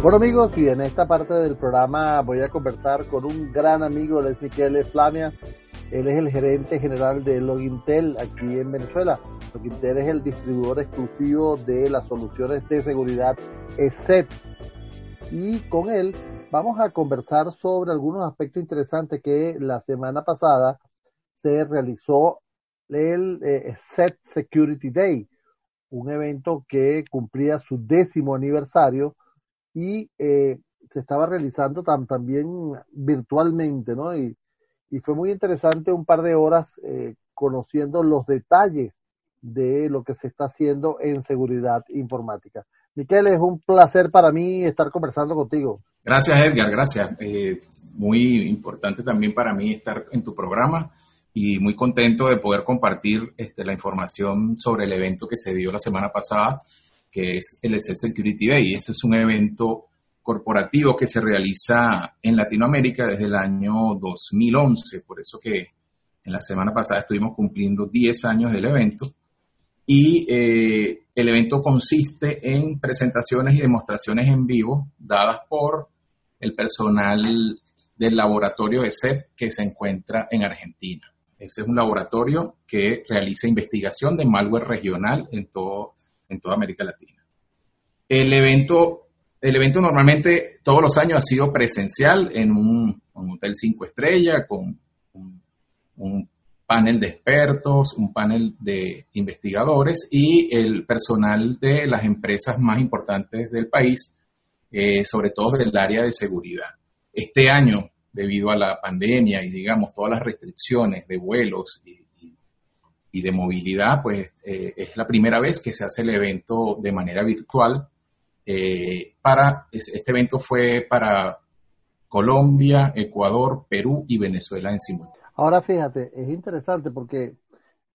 Bueno amigos, y en esta parte del programa voy a conversar con un gran amigo, de Michele Flamia. Él es el gerente general de Logintel aquí en Venezuela. Logintel es el distribuidor exclusivo de las soluciones de seguridad ESET. Y con él vamos a conversar sobre algunos aspectos interesantes que la semana pasada se realizó el eh, ESET Security Day, un evento que cumplía su décimo aniversario y eh, se estaba realizando también virtualmente, ¿no? Y, fue muy interesante un par de horas eh, conociendo los detalles de lo que se está haciendo en seguridad informática. Miquel, es un placer para mí estar conversando contigo. Gracias, Edgar, gracias. Eh, muy importante también para mí estar en tu programa y muy contento de poder compartir este, la información sobre el evento que se dio la semana pasada que es el ESET Security Day. Ese es un evento corporativo que se realiza en Latinoamérica desde el año 2011, por eso que en la semana pasada estuvimos cumpliendo 10 años del evento. Y eh, el evento consiste en presentaciones y demostraciones en vivo dadas por el personal del laboratorio ESET que se encuentra en Argentina. Ese es un laboratorio que realiza investigación de malware regional en todo en toda América Latina. El evento, el evento normalmente todos los años ha sido presencial en un, hotel cinco estrellas con un, panel de expertos, un panel de investigadores y el personal de las empresas más importantes del país, eh, sobre todo del área de seguridad. Este año, debido a la pandemia y digamos todas las restricciones de vuelos y y de movilidad, pues eh, es la primera vez que se hace el evento de manera virtual. Eh, para, este evento fue para Colombia, Ecuador, Perú y Venezuela en simultáneo. Ahora fíjate, es interesante porque,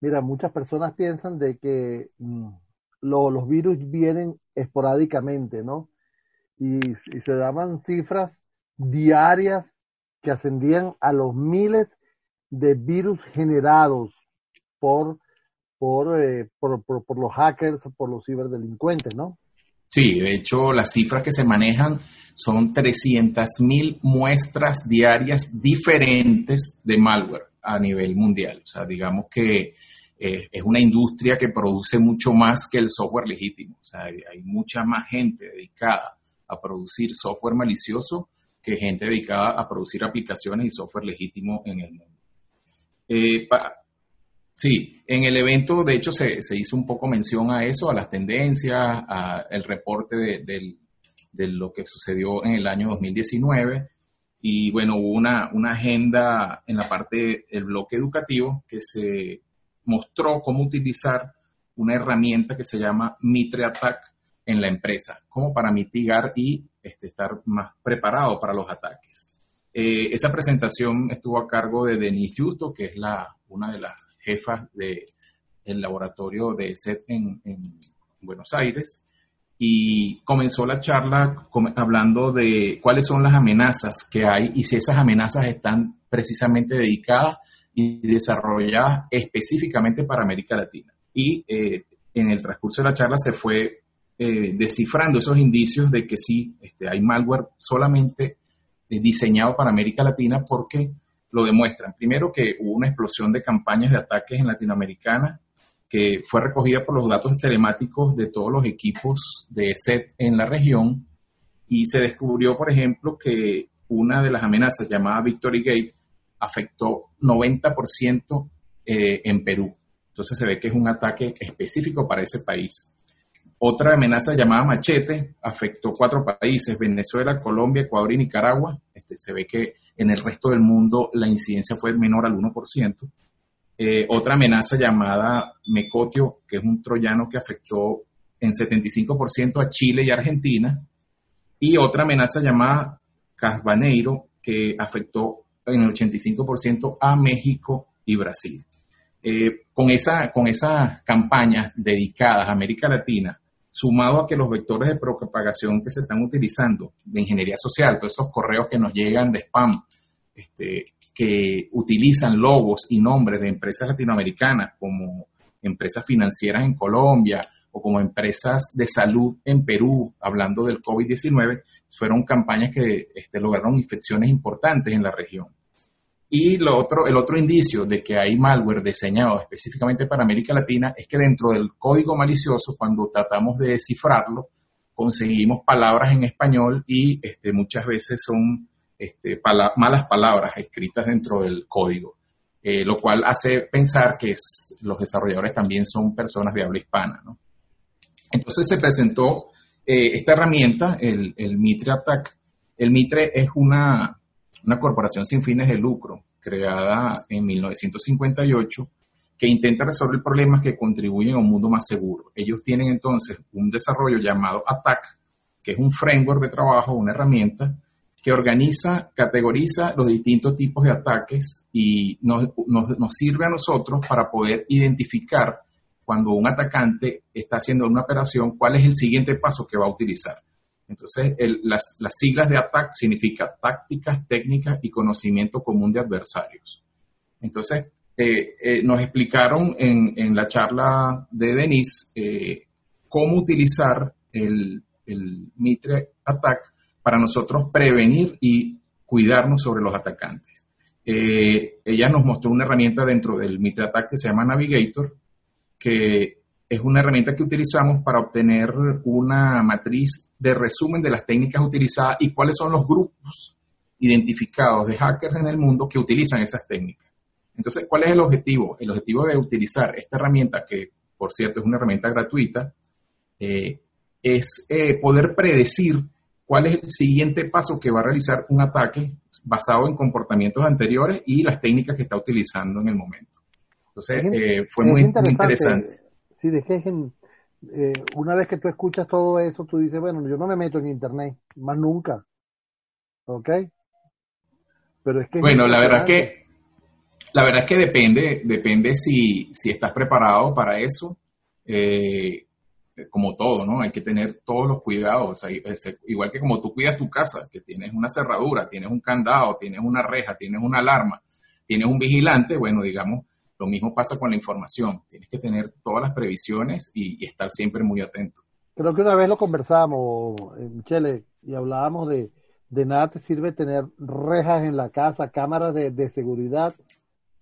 mira, muchas personas piensan de que mm, los virus vienen esporádicamente, ¿no? Y, y se daban cifras diarias que ascendían a los miles de virus generados por, eh, por, por, por, los hackers, por los ciberdelincuentes, ¿no? Sí, de hecho las cifras que se manejan son 300.000 muestras diarias diferentes de malware a nivel mundial. O sea, digamos que eh, es una industria que produce mucho más que el software legítimo. O sea, hay, mucha más gente dedicada a producir software malicioso que gente dedicada a producir aplicaciones y software legítimo en el mundo. Eh, Sí, en el evento de hecho se, hizo un poco mención a eso, a las tendencias, a el reporte de, lo que sucedió en el año 2019 y bueno, hubo una, una agenda en la parte del bloque educativo que se mostró cómo utilizar una herramienta que se llama Mitre Attack en la empresa, como para mitigar y este, estar más preparado para los ataques. Eh, esa presentación estuvo a cargo de Denise Justo, que es la, una de las jefa del el laboratorio de SET en, Buenos Aires y comenzó la charla hablando de cuáles son las amenazas que hay y si esas amenazas están precisamente dedicadas y desarrolladas específicamente para América Latina. Y eh, en el transcurso de la charla se fue eh, descifrando esos indicios de que sí, este, hay malware solamente eh, diseñado para América Latina porque lo demuestran. Primero que hubo una explosión de campañas de ataques en Latinoamericana que fue recogida por los datos telemáticos de todos los equipos de SET en la región y se descubrió, por ejemplo, que una de las amenazas llamada Victory Gate afectó 90% eh, en Perú. Entonces se ve que es un ataque específico para ese país. Otra amenaza llamada Machete afectó cuatro países, Venezuela, Colombia, Ecuador y Nicaragua. Este, se ve que en el resto del mundo la incidencia fue menor al 1%. Eh, otra amenaza llamada Mecotio, que es un troyano que afectó en 75% a Chile y Argentina. Y otra amenaza llamada Casbaneiro, que afectó en el 85% a México y Brasil. Eh, con, esa, con esas campañas dedicadas a América Latina, sumado a que los vectores de propagación que se están utilizando de ingeniería social, todos esos correos que nos llegan de spam, este, que utilizan logos y nombres de empresas latinoamericanas como empresas financieras en Colombia o como empresas de salud en Perú, hablando del COVID-19, fueron campañas que este, lograron infecciones importantes en la región. Y lo otro, el otro indicio de que hay malware diseñado específicamente para América Latina es que dentro del código malicioso, cuando tratamos de descifrarlo, conseguimos palabras en español y este, muchas veces son este, malas palabras escritas dentro del código, eh, lo cual hace pensar que los desarrolladores también son personas de habla hispana. Entonces se presentó eh, esta herramienta, el, Mitre Attack. El Mitre es una, una corporación sin fines de lucro creada en 1958 que intenta resolver problemas que contribuyen a un mundo más seguro. Ellos tienen entonces un desarrollo llamado ATTACK, que es un framework de trabajo, una herramienta que organiza, categoriza los distintos tipos de ataques y nos, sirve a nosotros para poder identificar cuando un atacante está haciendo una operación, cuál es el siguiente paso que va a utilizar. Entonces, las, las, siglas de ATAC significa tácticas, técnicas y conocimiento común de adversarios. Entonces, eh, eh, nos explicaron en, la charla de Denise eh, cómo utilizar el, Mitre Attack para nosotros prevenir y cuidarnos sobre los atacantes. ella nos mostró una herramienta dentro del Mitre Attack que se llama Navigator, que es una herramienta que utilizamos para obtener una matriz de resumen de las técnicas utilizadas y cuáles son los grupos identificados de hackers en el mundo que utilizan esas técnicas. Entonces, ¿cuál es el objetivo? El objetivo de utilizar esta herramienta, que por cierto es una herramienta gratuita, eh, es eh, poder predecir cuál es el siguiente paso que va a realizar un ataque basado en comportamientos anteriores y las técnicas que está utilizando en el momento. Entonces, eh, fue muy interesante. Sí, dejen, una vez que tú escuchas todo eso, tú dices, bueno, yo no me meto en Internet, más nunca. ¿Ok? Pero es que... Bueno, la verdad es que la verdad es que depende, depende si, si estás preparado para eso. Eh, como todo, ¿no? Hay que tener todos los cuidados. igual que como tú cuidas tu casa, que tienes una cerradura, tienes un candado, tienes una reja, tienes una alarma, tienes un vigilante, bueno, digamos, lo mismo pasa con la información. Tienes que tener todas las previsiones y, estar siempre muy atento. Creo que una vez lo conversamos, eh, Michele, y hablábamos de, de nada te sirve tener rejas en la casa, cámaras de, de seguridad,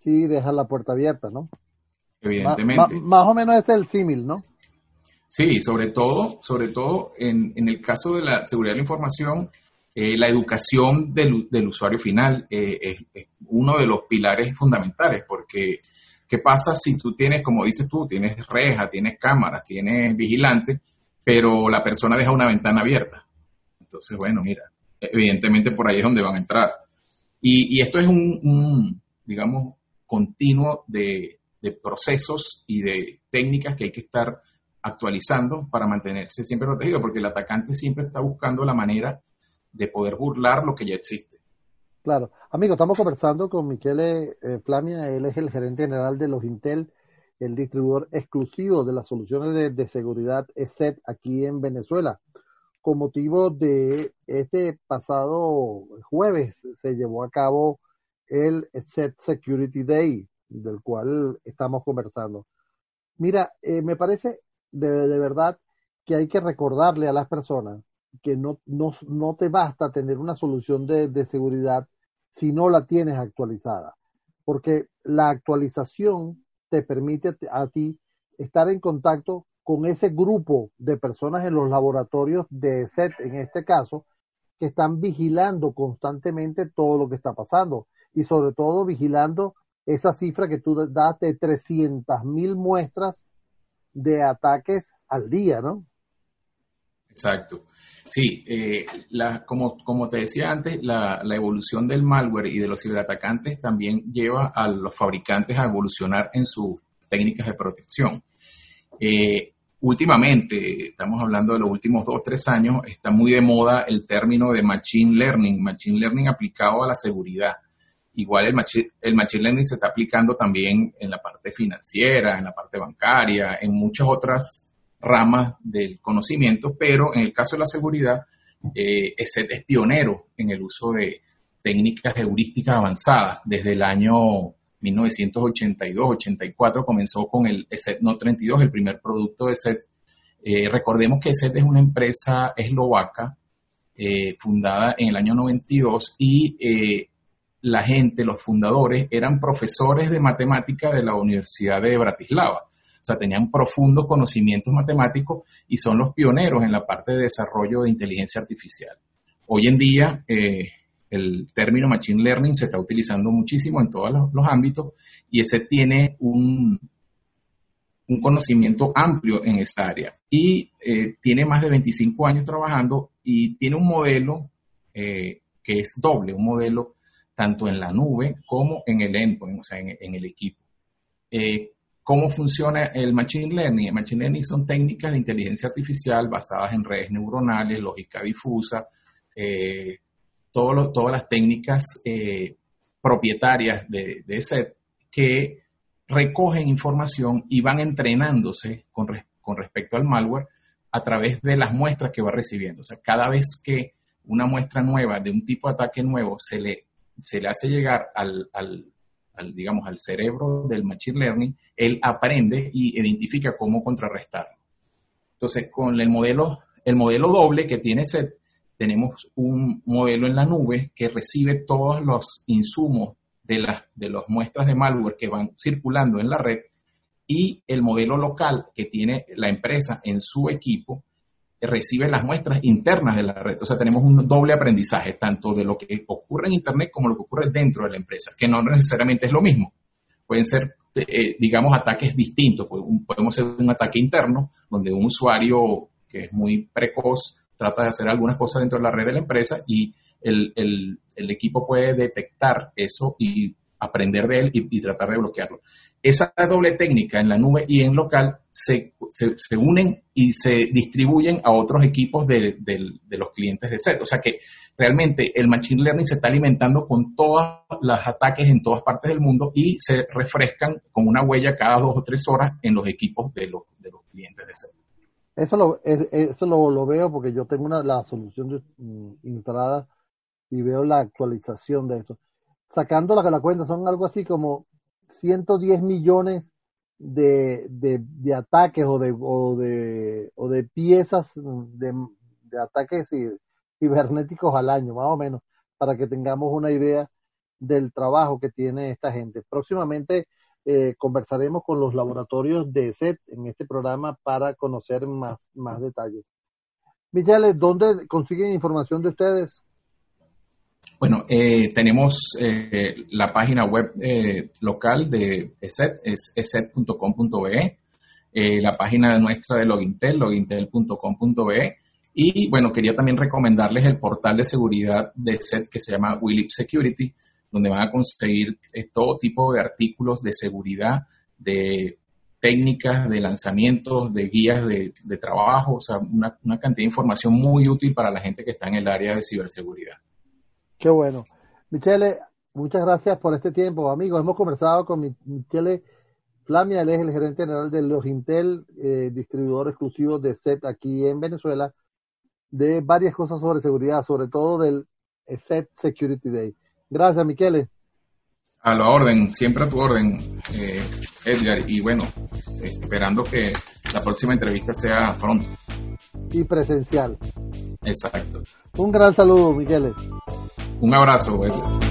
sí deja la puerta abierta, ¿no? Evidentemente. más o menos es el símil, ¿no? Sí, sobre todo, sobre todo en, el caso de la seguridad de la información, eh, la educación del, usuario final eh, es, uno de los pilares fundamentales, porque ¿qué pasa si tú tienes, como dices tú, tienes reja, tienes cámaras, tienes vigilante, pero la persona deja una ventana abierta? Entonces, bueno, mira, evidentemente por ahí es donde van a entrar. Y, esto es un digamos, continuo de, procesos y de técnicas que hay que estar actualizando para mantenerse siempre protegido, porque el atacante siempre está buscando la manera de poder burlar lo que ya existe. Claro. Amigo, estamos conversando con Michele eh, Flamia, él es el gerente general de los Intel, el distribuidor exclusivo de las soluciones de, de seguridad ESET aquí en Venezuela. Con motivo de este pasado jueves se llevó a cabo el Set Security Day, del cual estamos conversando. Mira, eh, me parece de, verdad que hay que recordarle a las personas que no, no, no te basta tener una solución de, de seguridad si no la tienes actualizada, porque la actualización te permite a ti estar en contacto con ese grupo de personas en los laboratorios de SET, en este caso, que están vigilando constantemente todo lo que está pasando y sobre todo vigilando esa cifra que tú das de 300 mil muestras de ataques al día, ¿no? Exacto. Sí, eh, la, como, como te decía antes, la, la, evolución del malware y de los ciberatacantes también lleva a los fabricantes a evolucionar en sus técnicas de protección. Eh, últimamente, estamos hablando de los últimos dos tres años, está muy de moda el término de machine learning, machine learning aplicado a la seguridad. Igual el machine, el machine learning se está aplicando también en la parte financiera, en la parte bancaria, en muchas otras ramas del conocimiento, pero en el caso de la seguridad, eh, es, pionero en el uso de técnicas heurísticas avanzadas. Desde el año 1982-84 comenzó con el ESET No 32, el primer producto de ESET Eh, recordemos que SET es una empresa eslovaca eh, fundada en el año 92 y eh, la gente, los fundadores, eran profesores de matemática de la Universidad de Bratislava. O sea, tenían profundos conocimientos matemáticos y son los pioneros en la parte de desarrollo de inteligencia artificial. Hoy en día, el término Machine Learning se está utilizando muchísimo en todos los ámbitos y ese tiene un, un conocimiento amplio en esta área y eh, tiene más de 25 años trabajando y tiene un modelo eh, que es doble, un modelo tanto en la nube como en el endpoint, o sea, en, el equipo. Eh, ¿Cómo funciona el Machine Learning? El Machine Learning son técnicas de inteligencia artificial basadas en redes neuronales, lógica difusa, todas las técnicas propietarias de, de SET que recogen información y van entrenándose con, respecto al malware a través de las muestras que va recibiendo. O sea, cada vez que una muestra nueva de un tipo de ataque nuevo se le, se le hace llegar al, digamos, al cerebro del Machine Learning, él aprende y identifica cómo contrarrestarlo. Entonces, con el modelo, el modelo doble que tiene SET, tenemos un modelo en la nube que recibe todos los insumos de las de las muestras de malware que van circulando en la red y el modelo local que tiene la empresa en su equipo recibe las muestras internas de la red. O sea, tenemos un doble aprendizaje, tanto de lo que ocurre en Internet como lo que ocurre dentro de la empresa, que no necesariamente es lo mismo. Pueden ser, eh, digamos, ataques distintos. Podemos ser un ataque interno, donde un usuario que es muy precoz trata de hacer algunas cosas dentro de la red de la empresa y el, equipo puede detectar eso y aprender de él y, tratar de bloquearlo. Esa doble técnica en la nube y en local se, se, unen y se distribuyen a otros equipos de, los clientes de SET. O sea que realmente el Machine Learning se está alimentando con todos los ataques en todas partes del mundo y se refrescan con una huella cada dos o tres horas en los equipos de los, de los clientes de SET. Eso lo, eso lo, veo porque yo tengo una, la solución mm, instalada y veo la actualización de esto. Sacando la, la cuenta, son algo así como 110 millones de, de, ataques o de, o de, o de piezas de, ataques cibernéticos al año, más o menos, para que tengamos una idea del trabajo que tiene esta gente. Próximamente eh, conversaremos con los laboratorios de SET en este programa para conocer más, más detalles. Michelle, ¿dónde consiguen información de ustedes? Bueno, eh, tenemos eh, la página web eh, local de ESET, es eset.com.be, la página nuestra de Logintel, logintel.com.be, y bueno, quería también recomendarles el portal de seguridad de ESET que se llama Willip Security, donde van a conseguir todo tipo de artículos de seguridad, de técnicas, de lanzamientos, de guías de, trabajo, o sea, una cantidad de información muy útil para la gente que está en el área de ciberseguridad. Qué bueno. Michele, muchas gracias por este tiempo, amigos. Hemos conversado con Michele Flamia, él es el gerente general de los Intel, eh, distribuidor exclusivo de SET aquí en Venezuela, de varias cosas sobre seguridad, sobre todo del SET Security Day. Gracias, Michele. A la orden, siempre a tu orden, eh, Edgar. Y bueno, esperando que la próxima entrevista sea pronto. Y presencial. Exacto. Un gran saludo, Michele. Un abrazo.